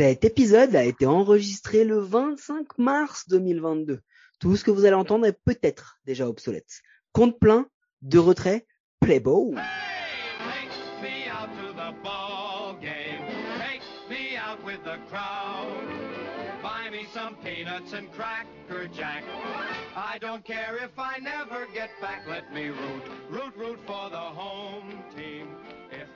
Cet épisode a été enregistré le 25 mars 2022. Tout ce que vous allez entendre est peut-être déjà obsolète. Compte plein, de retrait, play.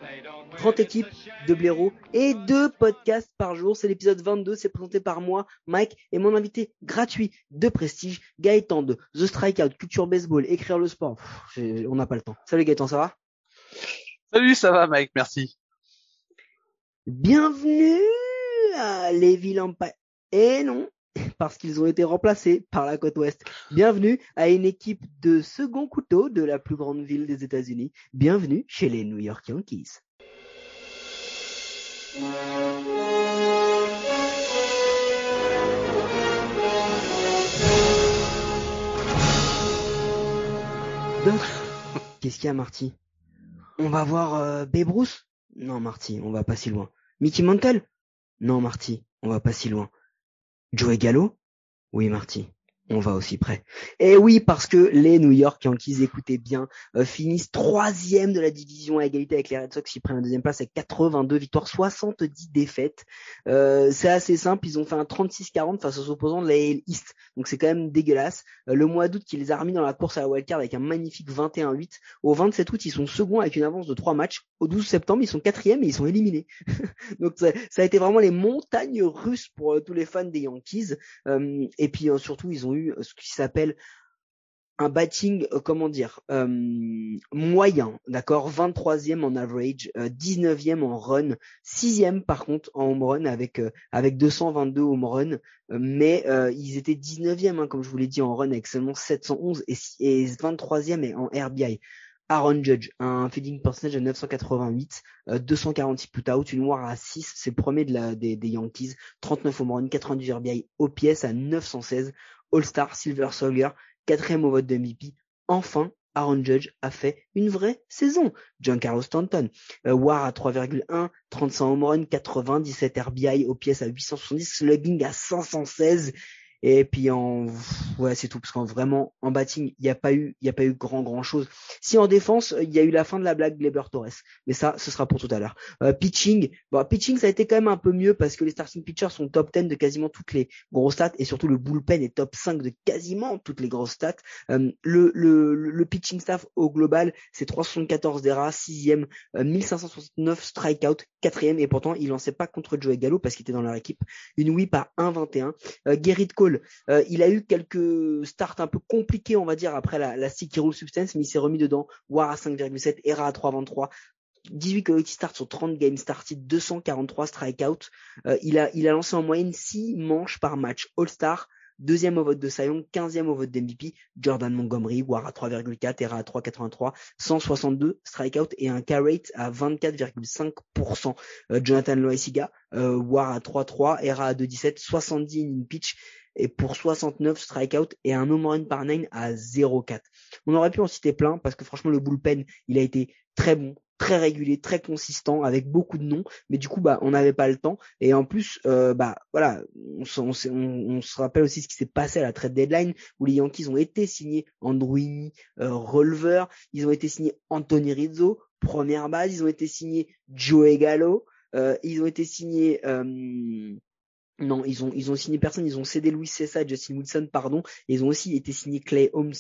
If they don't win, 30 it's a équipes, deux blaireaux et deux podcasts par jour. C'est l'épisode 22, c'est présenté par moi, Mike, et mon invité gratuit de prestige, Gaëtan de The Strikeout, Culture Baseball, Écrire le sport. Pff, on n'a pas le temps. Salut Gaëtan, ça va? Salut, ça va Mike, merci. Bienvenue à les vilains pa- Et non, parce qu'ils ont été remplacés par la côte ouest. Bienvenue à une équipe de second couteau de la plus grande ville des États-Unis. Bienvenue chez les New York Yankees. Donc, qu'est-ce qu'il y a, Marty? On va voir euh, Babe Ruth? Non, Marty, on va pas si loin. Mickey Mantle? Non, Marty, on va pas si loin. Joey Gallo? Oui, Marty, on va aussi près. Et oui, parce que les New York Yankees, écoutez bien, euh, finissent troisième de la division à égalité avec les Red Sox qui prennent la deuxième place avec 82 victoires, 70 défaites. Euh, c'est assez simple, ils ont fait un 36-40 face aux opposants de la AL East, donc c'est quand même dégueulasse. Euh, le mois d'août qui les a remis dans la course à la wildcard avec un magnifique 21-8. Au 27 août, ils sont seconds avec une avance de trois matchs. Au 12 septembre, ils sont quatrième et ils sont éliminés. donc ça, a été vraiment les montagnes russes pour tous les fans des Yankees. Et puis surtout, ils ont eu euh, ce qui s'appelle un batting, euh, comment dire, euh, moyen, d'accord, 23e en average, euh, 19e en run, 6e par contre en home run avec euh, avec 222 home run, euh, mais euh, ils étaient 19e hein, comme je vous l'ai dit en run avec seulement 711 et, si- et 23e et en RBI. Aaron Judge, un fielding percentage de 988, euh, 246 put-out, une WAR à 6, c'est le premier de la, des, Yankees, 39 home run, 92 RBI OPS à 916, All-Star, Silver Slugger, quatrième au vote de MVP. Enfin, Aaron Judge a fait une vraie saison. Giancarlo Stanton, euh, WAR à 3,1, 35 home run, 97 RBI, OPS à 870, slugging à 516. Et puis en ouais c'est tout parce qu'en vraiment en batting il n'y a pas eu il y a pas eu grand grand chose. Si en défense il y a eu la fin de la blague Gleber Torres, mais ça ce sera pour tout à l'heure. Euh, pitching, bon pitching ça a été quand même un peu mieux parce que les starting pitchers sont top 10 de quasiment toutes les grosses stats et surtout le bullpen est top 5 de quasiment toutes les grosses stats. Euh, le, le, le pitching staff au global, c'est 374 d'ERA, 6e, euh, 1569 strikeout, 4e, et pourtant il lançait pas contre Joey Gallo parce qu'il était dans leur équipe. Une whip à 1,21. Euh, Gerrit Cole, euh, il a eu quelques starts un peu compliqués, on va dire, après la, la sticky rule substance, mais il s'est remis dedans. WAR à 5,7, ERA à 3,23. 18 quality starts sur 30 games started, 243 strikeouts. Euh, il a, lancé en moyenne 6 manches par match. All-Star, deuxième au vote de Young, 15e au vote d'MVP, Jordan Montgomery, WAR à 3,4, ERA à 3,83, 162 strikeouts et un K rate à 24,5%. Euh, Jonathan Loaiziga, euh, WAR à 3,3, ERA à 2,17, 70 in pitch et pour 69 strikeouts et un home run par 9 à 0,4. On aurait pu en citer plein parce que franchement le bullpen, il a été très bon, très régulier, très consistant avec beaucoup de noms, mais du coup bah on n'avait pas le temps. Et en plus euh, bah voilà, on, se- on, on- se rappelle aussi ce qui s'est passé à la trade deadline où les Yankees ont été signés Andruini, euh, Rolver, ils ont été signés Anthony Rizzo, première base, ils ont été signés Joey Gallo, euh, ils ont été signés euh, non, ils ont ils ont signé personne, ils ont cédé Louis Cessa et Justin Wilson, pardon, ils ont aussi été signés Clay Holmes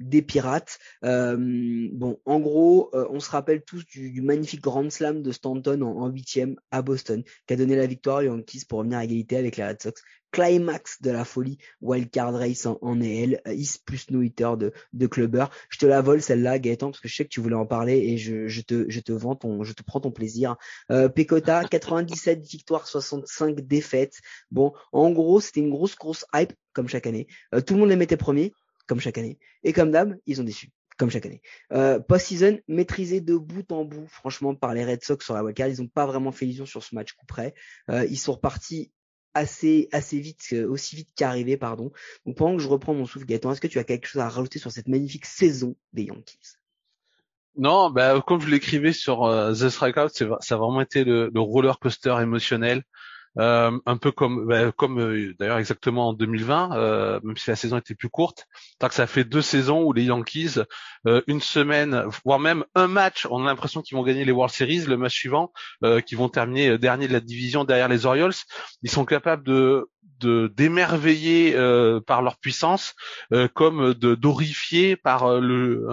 des Pirates. Euh, bon, en gros, euh, on se rappelle tous du, magnifique Grand Slam de Stanton en en huitième à Boston, qui a donné la victoire aux Yankees pour revenir à égalité avec les Red Sox. Climax de la folie, wildcard race en, en EL, euh, East plus no hitter de, de clubber. Je te la vole celle-là, Gaëtan, parce que je sais que tu voulais en parler et je, je te je te vends ton, je te prends ton plaisir. Euh, Pecota, 97 victoires, 65 défaites. Bon, en gros, c'était une grosse, grosse hype, comme chaque année. Euh, tout le monde les mettait premiers, comme chaque année. Et comme d'hab, ils ont déçu, comme chaque année. Euh, Post-season, maîtrisé de bout en bout, franchement, par les Red Sox sur la wildcard. Ils n'ont pas vraiment fait illusion sur ce match coup près. Euh, ils sont repartis assez assez vite, euh, aussi vite qu'arrivé, pardon. Donc pendant que je reprends mon souffle, Gaëtan, est-ce que tu as quelque chose à rajouter sur cette magnifique saison des Yankees? Non, bah, comme je l'écrivais sur euh, The Strikeout, c'est, ça a vraiment été le, le roller coaster émotionnel. Euh, un peu comme bah, euh, d'ailleurs exactement en 2020, euh, même si la saison était plus courte. Donc ça fait deux saisons où les Yankees, une semaine, voire même un match, on a l'impression qu'ils vont gagner les World Series. Le match suivant, qui vont terminer dernier de la division derrière les Orioles, ils sont capables de de d'émerveiller par leur puissance, comme de d'horrifier par le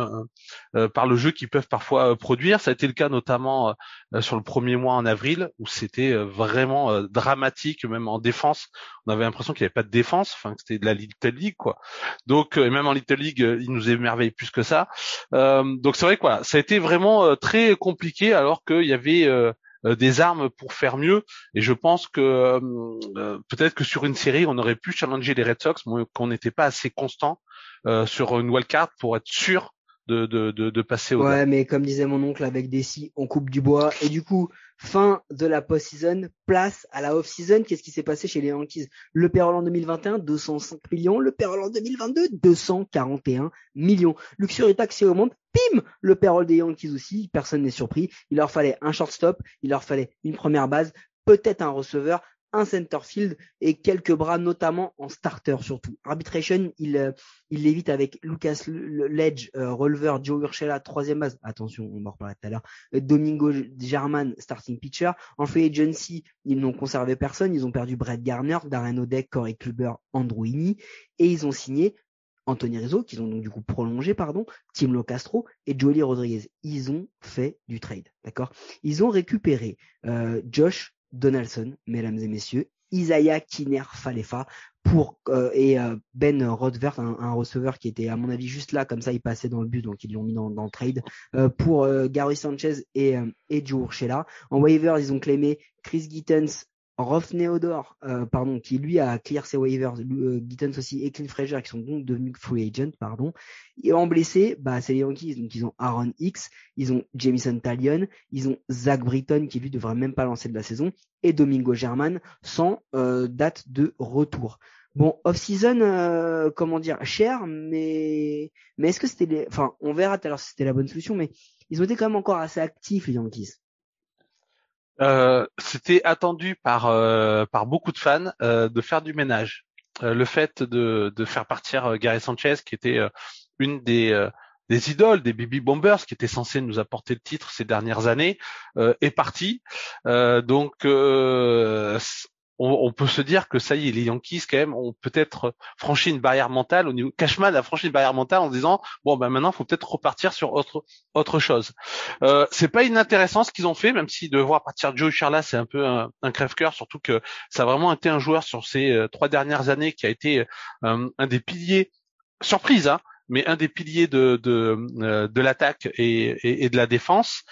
par le jeu qu'ils peuvent parfois produire. Ça a été le cas notamment sur le premier mois en avril où c'était vraiment dramatique, même en défense. On avait l'impression qu'il n'y avait pas de défense, enfin que c'était de la Little League, quoi. Donc, euh, même en Little League, euh, il nous émerveille plus que ça. Euh, donc c'est vrai quoi, ça a été vraiment très compliqué alors qu'il y avait des armes pour faire mieux. Et je pense que peut-être que sur une série, on aurait pu challenger les Red Sox, mais qu'on n'était pas assez constant sur une wildcard pour être sûr de, de, de, de passer au. Ouais, mais comme disait mon oncle avec Desi, on coupe du bois. Et du coup, fin de la post-season, place à la off-season. Qu'est-ce qui s'est passé chez les Yankees? Le payroll en 2021, 205 millions. Le payroll en 2022, 241 millions. Luxury taxi monde, Pim Le payroll des Yankees aussi. Personne n'est surpris. Il leur fallait un shortstop. Il leur fallait une première base peut-être un receveur, un center field et quelques bras, notamment en starter surtout. Arbitration, il, euh, l'évite avec Lucas Ledge, euh, Joe Urshela, troisième base. Attention, on en reparlera tout à l'heure. Domingo German, starting pitcher. En free agency, ils n'ont conservé personne. Ils ont perdu Brett Garner, Darren Odek, Corey Kluber, Andrew Et ils ont signé Anthony Rizzo, qu'ils ont donc du coup prolongé, pardon, Tim Locastro et Jolie Rodriguez. Ils ont fait du trade, d'accord? Ils ont récupéré euh, Josh Donaldson, mesdames et messieurs, Isaiah Kiner Falefa pour euh, et euh, Ben Rodvert, un, receveur qui était à mon avis juste là, comme ça il passait dans le but, donc ils l'ont mis dans, le trade euh, pour Gary Sanchez et et Joe Urshela. En waivers, ils ont clémé Chris Gittens, Rolf Neodor, euh, pardon, qui lui a clear ses waivers, euh, aussi et Clint Fraser qui sont donc devenus free agent, pardon. Et en blessé, bah c'est les Yankees, donc ils ont Aaron X, ils ont Jamison Talion, ils ont Zach Britton qui lui devrait même pas lancer de la saison et Domingo German sans euh, date de retour. Bon, off-season, euh, comment dire, cher, mais mais est-ce que c'était les, enfin, on verra tout à l'heure si c'était la bonne solution, mais ils ont été quand même encore assez actifs les Yankees. Euh, c'était attendu par euh, par beaucoup de fans euh, de faire du ménage. le fait de, de faire partir Gary Sanchez, qui était une des des idoles, des baby bombers, qui était censé nous apporter le titre ces dernières années, est parti. donc on, peut se dire que ça y est, les Yankees quand même ont peut-être franchi une barrière mentale au niveau. Cashman a franchi une barrière mentale en disant bon ben maintenant faut peut-être repartir sur autre autre chose. Euh, c'est pas inintéressant ce qu'ils ont fait, même si de voir partir Joe Charla c'est un peu un, crève-cœur, surtout que ça a vraiment été un joueur sur ces euh, trois dernières années qui a été euh, un des piliers surprise hein, mais un des piliers de de, euh, de l'attaque et, et, de la défense.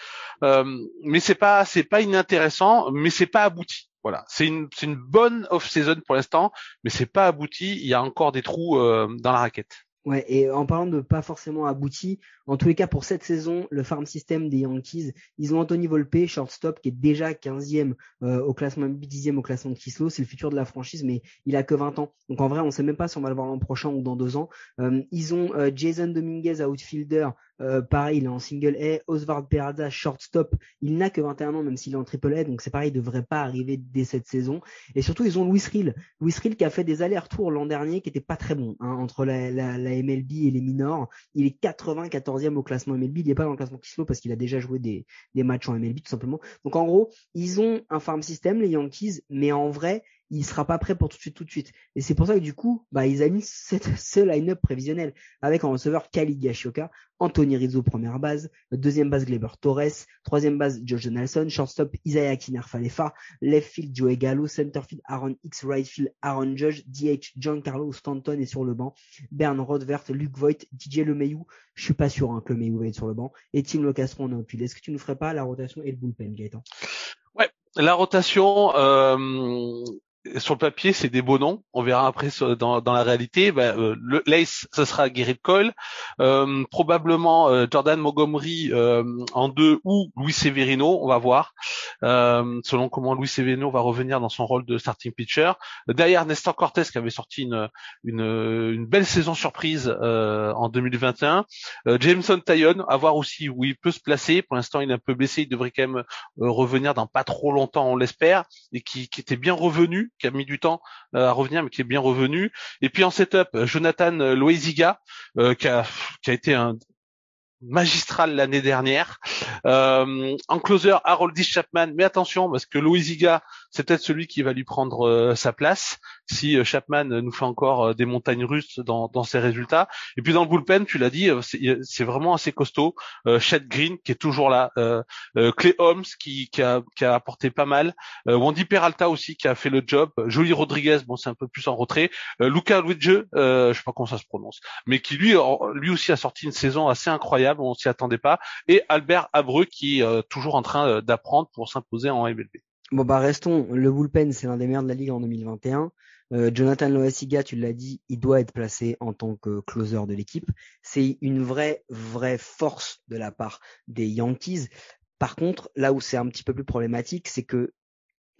mais c'est pas c'est pas inintéressant, mais c'est pas abouti. Voilà, c'est une, une bonne off-season pour l'instant, mais c'est pas abouti. Il y a encore des trous euh, dans la raquette. Ouais, et en parlant de pas forcément abouti, en tous les cas pour cette saison, le farm system des Yankees, ils ont Anthony Volpe, shortstop, qui est déjà 15e euh, au classement, 10e au classement de Kislo, c'est le futur de la franchise, mais il a que 20 ans. Donc en vrai, on sait même pas si on va le voir l'an prochain ou dans deux ans. Euh, ils ont Jason Dominguez, outfielder, euh, pareil, il est en single A. Oswald Peraza, shortstop. Il n'a que 21 ans, même s'il est en triple A. Donc c'est pareil, il devrait pas arriver dès cette saison. Et surtout, ils ont Louis Rill. Louis Rill qui a fait des allers-retours l'an dernier qui était pas très bon hein, entre la, MLB et les minors. Il est 94e au classement MLB. Il n'est pas dans le classement Kislo parce qu'il a déjà joué des, des matchs en MLB tout simplement. Donc en gros, ils ont un farm system, les Yankees, mais en vrai, il sera pas prêt pour tout de suite, tout de suite. Et c'est pour ça que du coup, bah, ils ont mis ce line-up prévisionnel avec en receveur Kali Gashioka, Anthony Rizzo première base, deuxième base Gleber Torres, troisième base George Donaldson, shortstop Isaiah Kiner Falefa, left field Joey Gallo, center field Aaron X, right field Aaron Judge, DH Giancarlo Stanton est sur le banc, Bern Rodvert, Luke Voigt, DJ LeMayu, je suis pas sûr hein, que LeMayu va être sur le banc, et Tim Locastro en. Est-ce que tu nous ferais pas la rotation et le bullpen, Gaëtan? Ouais, la rotation, euh, sur le papier, c'est des beaux noms. On verra après dans, dans la réalité. Ben, euh, le l'Ace, ce sera Gerrit Cole, euh, probablement euh, Jordan Montgomery en deux ou Luis Severino. On va voir selon comment Luis Severino va revenir dans son rôle de starting pitcher. Derrière Nestor Cortés qui avait sorti une une, une belle saison surprise en 2021. Jameson Tayon, à voir aussi où il peut se placer. Pour l'instant, il est un peu blessé. Il devrait quand même revenir dans pas trop longtemps, on l'espère, et qui, qui était bien revenu qui a mis du temps euh, à revenir, mais qui est bien revenu. Et puis en setup, Jonathan Loiziga, euh, qui a, qui a été un magistral l'année dernière. Euh, en closer, Haroldis Chapman, mais attention parce que Loiziga, c'est peut-être celui qui va lui prendre euh, sa place si euh, Chapman nous fait encore euh, des montagnes russes dans, ses résultats. Et puis dans le bullpen, tu l'as dit, c'est vraiment assez costaud. Chad Green qui est toujours là, Clay Holmes qui, a, qui apporté pas mal, Wandy Peralta aussi qui a fait le job, Jolie Rodriguez, bon c'est un peu plus en retrait, Luca Luigi, je sais pas comment ça se prononce, mais qui lui, lui aussi a sorti une saison assez incroyable, on s'y attendait pas, et Albert Abreu qui est toujours en train d'apprendre pour s'imposer en MLB. Bon bah restons, le bullpen c'est l'un des meilleurs de la ligue en 2021. Euh, Jonathan Loasiga, tu l'as dit, il doit être placé en tant que closer de l'équipe. C'est une vraie, vraie force de la part des Yankees. Par contre, là où c'est un petit peu plus problématique, c'est que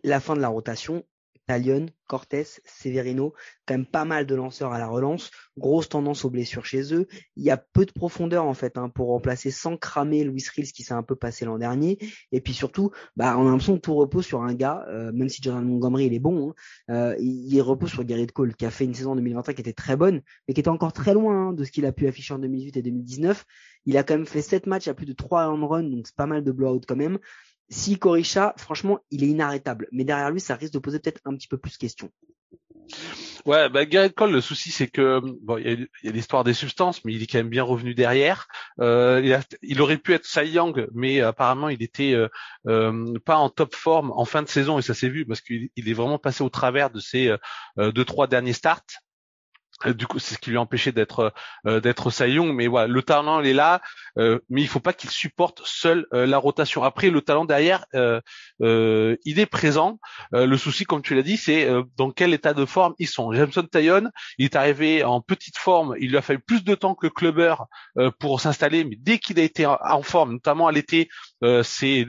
la fin de la rotation, Talion, Cortés, Severino, quand même pas mal de lanceurs à la relance, grosse tendance aux blessures chez eux. Il y a peu de profondeur en fait hein, pour remplacer sans cramer Louis Rills qui s'est un peu passé l'an dernier. Et puis surtout, bah, on a l'impression que tout repose sur un gars, euh, même si Jordan Montgomery il est bon, hein, euh, il, repose sur Garrett Cole qui a fait une saison 2021 qui était très bonne, mais qui était encore très loin hein, de ce qu'il a pu afficher en 2018 et 2019. Il a quand même fait 7 matchs à plus de 3 on run, donc c'est pas mal de blowout quand même si Corisha, franchement, il est inarrêtable. Mais derrière lui, ça risque de poser peut-être un petit peu plus de questions. Ouais, bah Garrett Cole, le souci c'est que bon, il y a, l'histoire des substances, mais il est quand même bien revenu derrière. Euh, il, aurait pu être Cy Young, mais apparemment il était euh, euh, pas en top forme en fin de saison et ça s'est vu parce qu'il est vraiment passé au travers de ses deux trois derniers starts. Euh, du coup, c'est ce qui lui a empêché d'être euh, d'être Young, mais voilà, le talent il est là, euh, mais il faut pas qu'il supporte seul euh, la rotation. Après, le talent derrière, il est présent. le souci, comme tu l'as dit, c'est dans quel état de forme ils sont. Jameson Tayon, il est arrivé en petite forme, il lui a fallu plus de temps que Clubber pour s'installer, mais dès qu'il a été en, forme, notamment à l'été, c'est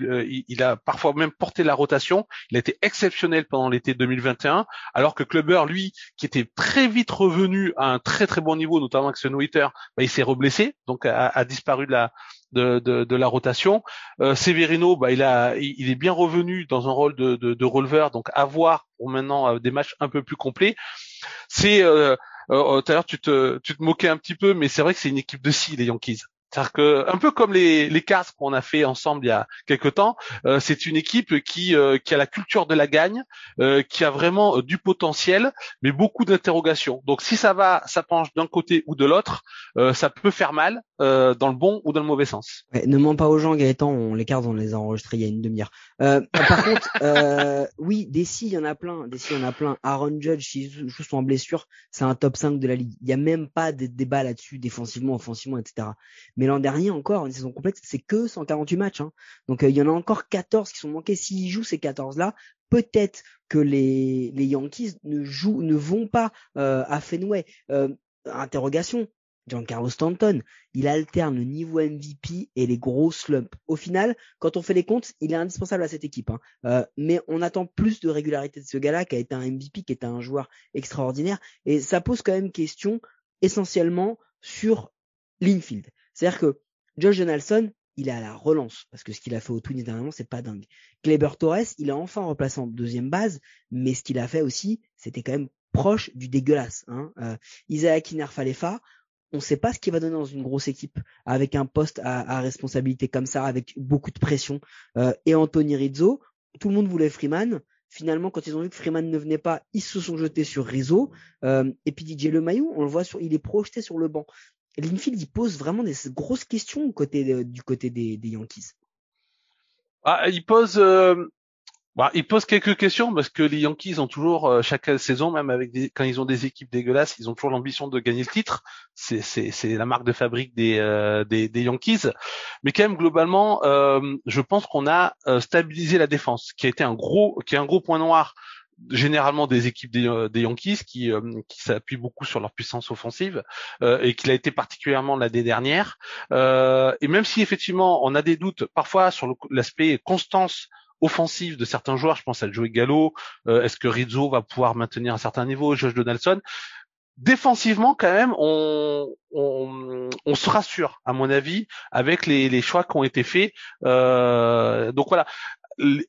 il, a parfois même porté la rotation. Il a été exceptionnel pendant l'été 2021, alors que Clubber, lui, qui était très vite revenu à un très très bon niveau, notamment avec ce Noiter, bah, il s'est reblessé, donc a, disparu de la de, la rotation. Euh, Severino, bah, il a il, est bien revenu dans un rôle de, de, releveur, donc à voir pour maintenant euh, des matchs un peu plus complets. C'est euh, tout à l'heure tu te tu te moquais un petit peu, mais c'est vrai que c'est une équipe de six les Yankees. C'est-à-dire que un peu comme les les Cars qu'on a fait ensemble il y a quelques temps, euh, c'est une équipe qui euh, qui a la culture de la gagne, euh, qui a vraiment du potentiel, mais beaucoup d'interrogations. Donc si ça va, ça penche d'un côté ou de l'autre, ça peut faire mal dans le bon ou dans le mauvais sens. ne mens pas aux gens, Gaëtan. On, les Cars on les a enregistrés il y a une demi-heure. par contre, oui, des il y en a plein. Des il y en a plein. Aaron Judge, s'il joue en blessure, c'est un top 5 de la ligue. Il y a même pas de débat là-dessus, défensivement, offensivement, etc. Mais l'an dernier encore, une saison complète, c'est que 148 matchs. Hein. Donc euh, il y en a encore 14 qui sont manqués. S'ils jouent ces 14-là, peut-être que les, Yankees ne jouent, ne vont pas euh, à Fenway. Euh, interrogation. Giancarlo Stanton, il alterne le niveau MVP et les gros slumps. Au final, quand on fait les comptes, il est indispensable à cette équipe. Hein. mais on attend plus de régularité de ce gars-là, qui a été un MVP, qui est un joueur extraordinaire. Et ça pose quand même question essentiellement sur l'infield. C'est-à-dire que Josh Donaldson, il est à la relance, parce que ce qu'il a fait au Twins dernièrement, c'est pas dingue. Kleber Torres, il a enfin replacé en deuxième base, mais ce qu'il a fait aussi, c'était quand même proche du dégueulasse. Hein. Euh, Isaac Inerfalefa, on ne sait pas ce qu'il va donner dans une grosse équipe, avec un poste à, responsabilité comme ça, avec beaucoup de pression. Euh, et Anthony Rizzo, tout le monde voulait Freeman. Finalement, quand ils ont vu que Freeman ne venait pas, ils se sont jetés sur Rizzo. Euh, et puis DJ Lemayou, on le voit sur, il est projeté sur le banc. Linfield, il pose vraiment des grosses questions du côté des, Yankees. Ah, il pose, euh, bah, il pose quelques questions parce que les Yankees ont toujours euh, chaque saison, même avec des, quand ils ont des équipes dégueulasses, ils ont toujours l'ambition de gagner le titre. C'est c'est la marque de fabrique des, euh, des, des Yankees. Mais quand même globalement, je pense qu'on a stabilisé la défense, qui a été un gros qui est un gros point noir généralement des équipes des, des Yankees qui, qui s'appuient beaucoup sur leur puissance offensive et qu'il a été particulièrement l'année dernière. et même si effectivement on a des doutes parfois sur l'aspect constance offensive de certains joueurs, je pense à Joey Gallo, est-ce que Rizzo va pouvoir maintenir un certain niveau, Josh Donaldson défensivement quand même on, on, se rassure à mon avis avec les, les choix qui ont été faits euh, donc voilà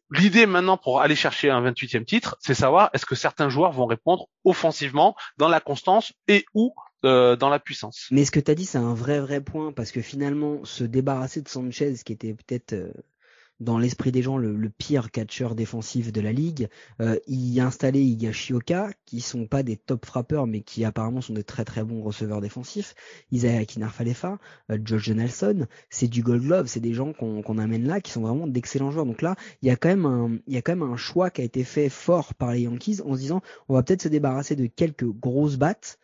l'idée maintenant pour aller chercher un 28e titre c'est savoir est-ce que certains joueurs vont répondre offensivement dans la constance et ou euh, dans la puissance. Mais ce que tu as dit, c'est un vrai vrai point? Parce que finalement, se débarrasser de Sanchez, qui était peut-être euh, dans l'esprit des gens le, pire catcheur défensif de la ligue, euh, y installer Higashioka, qui sont pas des top frappeurs, mais qui apparemment sont de très très bons receveurs défensifs, Isaiah Kinarfalefa, euh, George Nelson, c'est du Gold Glove, c'est des gens qu'on amène là, qui sont vraiment d'excellents joueurs. Donc là, il y a quand même un, il y a quand même un choix qui a été fait fort par les Yankees en se disant, on va peut-être se débarrasser de quelques grosses battes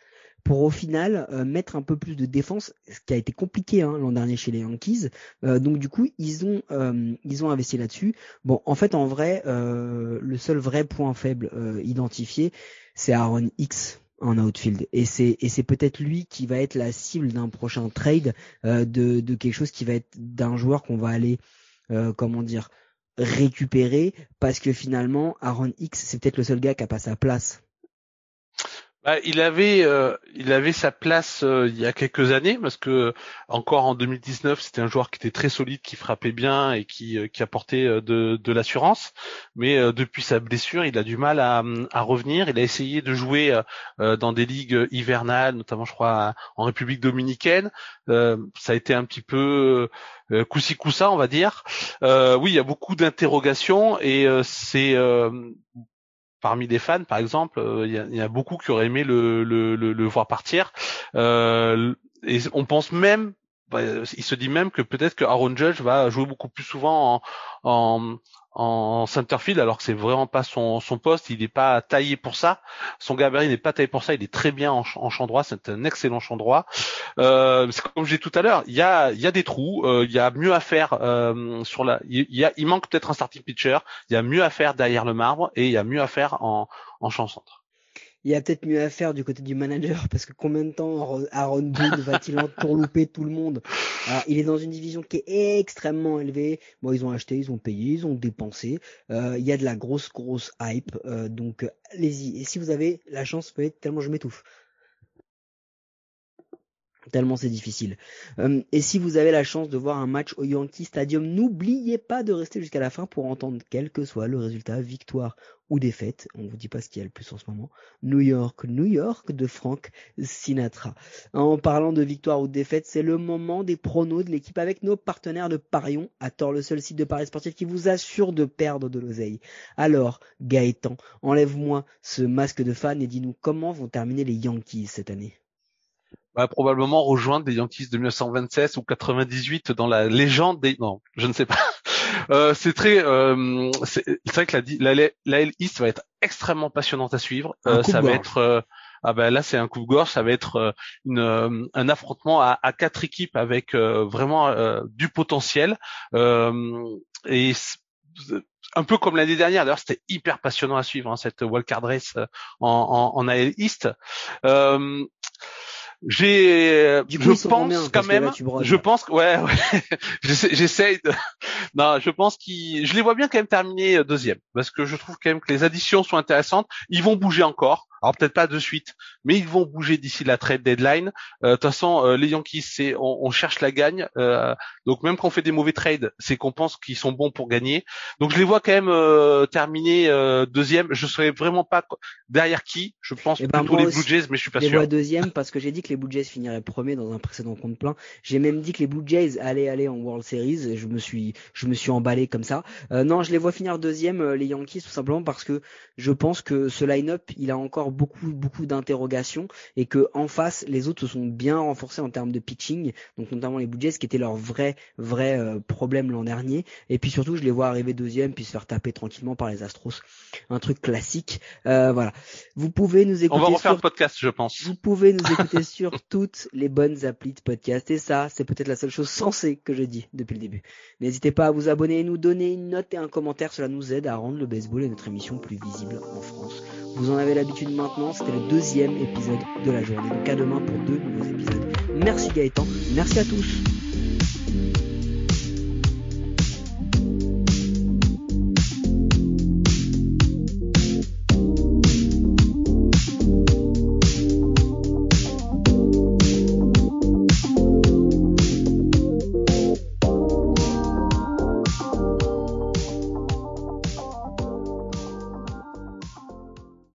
pour au final euh, mettre un peu plus de défense, ce qui a été compliqué hein, l'an dernier chez les Yankees. Euh, donc du coup, ils ont euh, ils ont investi là-dessus. Bon, en fait, en vrai, le seul vrai point faible identifié, c'est Aaron X en outfield et c'est et c'est peut-être lui qui va être la cible d'un prochain trade de de quelque chose qui va être d'un joueur qu'on va aller comment dire récupérer parce que finalement Aaron X c'est peut-être le seul gars qui a pas sa place bah, il avait, euh, il avait sa place euh, il y a quelques années parce que encore en 2019, c'était un joueur qui était très solide, qui frappait bien et qui, euh, qui apportait de, de l'assurance. Mais depuis sa blessure, il a du mal à, à revenir. Il a essayé de jouer dans des ligues hivernales, notamment, je crois, en République dominicaine. ça a été un petit peu euh, coussi coussa, on va dire. oui, il y a beaucoup d'interrogations et c'est parmi les fans, par exemple, euh, il y, a, beaucoup qui auraient aimé le, voir partir. Euh, et on pense même, bah, il se dit même que peut-être que Aaron Judge va jouer beaucoup plus souvent en, en, en centerfield alors que c'est vraiment pas son, son poste, il n'est pas taillé pour ça. Son gabarit n'est pas taillé pour ça, il est très bien en, en champ droit, c'est un excellent champ droit. Euh, comme j'ai tout à l'heure, il y a, il y a des trous, euh, il y a mieux à faire euh, sur la, il, y a, il manque peut-être un starting pitcher, il y a mieux à faire derrière le marbre et il y a mieux à faire en, en champ centre il y a peut-être mieux à faire du côté du manager parce que combien de temps Aaron Boone va-t-il entourlouper tout le monde? Alors, Il est dans une division qui est extrêmement élevée. Bon, ils ont acheté, ils ont payé, ils ont dépensé. Euh, il y a de la grosse grosse hype, euh, donc allez-y. Et si vous avez la chance, peut-être tellement je m'étouffe tellement c'est difficile. Euh, et si vous avez la chance de voir un match au Yankee Stadium, n'oubliez pas de rester jusqu'à la fin pour entendre quel que soit le résultat, victoire ou défaite. On vous dit pas ce qu'il y a le plus en ce moment. New York, New York de Frank Sinatra. En parlant de victoire ou défaite, c'est le moment des pronos de l'équipe avec nos partenaires de Parion, à tort le seul site de paris sportif qui vous assure de perdre de l'oseille. Alors, Gaëtan, enlève-moi ce masque de fan et dis-nous comment vont terminer les Yankees cette année va probablement rejoindre des Yankees de 1926 ou 98 dans la légende des. Non, je ne sais pas. Euh, c'est très, euh, c'est vrai que la, la, la East va être extrêmement passionnante à suivre. Euh, ça va être, euh, ah ben là c'est un coup de gorge, ça va être euh, une, un affrontement à, à, quatre équipes avec vraiment du potentiel et un peu comme l'année dernière. D'ailleurs, c'était hyper passionnant à suivre hein, cette wildcard race en, en, en AL East. J'ai, je pense quand même, je pense, ouais, ouais. J'essaye de, non, je pense qu'ils, je les vois bien quand même terminer euh, deuxième, parce que je trouve quand même que les additions sont intéressantes. Ils vont bouger encore, alors peut-être pas de suite, mais ils vont bouger d'ici la trade deadline. Euh, de toute façon, euh, les Yankees, c'est, on, on, cherche la gagne, donc même quand on fait des mauvais trades, c'est qu'on pense qu'ils sont bons pour gagner. Donc je les vois quand même terminer deuxième. Je serais vraiment pas derrière qui? Je pense eh ben, plutôt les Blue Jays, mais je suis pas sûr. Je les vois deuxième parce que j'ai dit que les Blue Jays finiraient premier dans un précédent compte plein. J'ai même dit que les Blue Jays allaient aller en World Series. Et je me suis, je me suis emballé comme ça. Euh, non, je les vois finir deuxième, euh, les Yankees, tout simplement parce que je pense que ce line-up, il a encore encore beaucoup beaucoup d'interrogations et que en face les autres se sont bien renforcés en termes de pitching, donc notamment les Blue Jays qui étaient leur vrai vrai euh, problème l'an dernier. Et puis surtout je les vois arriver deuxième puis se faire taper tranquillement par les Astros, un truc classique. Euh, voilà. Vous pouvez nous écouter. On va refaire sur... podcast, je pense. Vous pouvez nous écouter sur toutes les bonnes applis de podcast et ça c'est peut-être la seule chose sensée que je dis depuis le début. N'hésitez pas à vous abonner et nous donner une note et un commentaire, cela nous aide à rendre le baseball et notre émission plus visible en France. Vous en avez l'habitude maintenant, c'était le deuxième épisode de la journée. Donc à demain pour deux nouveaux épisodes. Merci Gaëtan, merci à tous.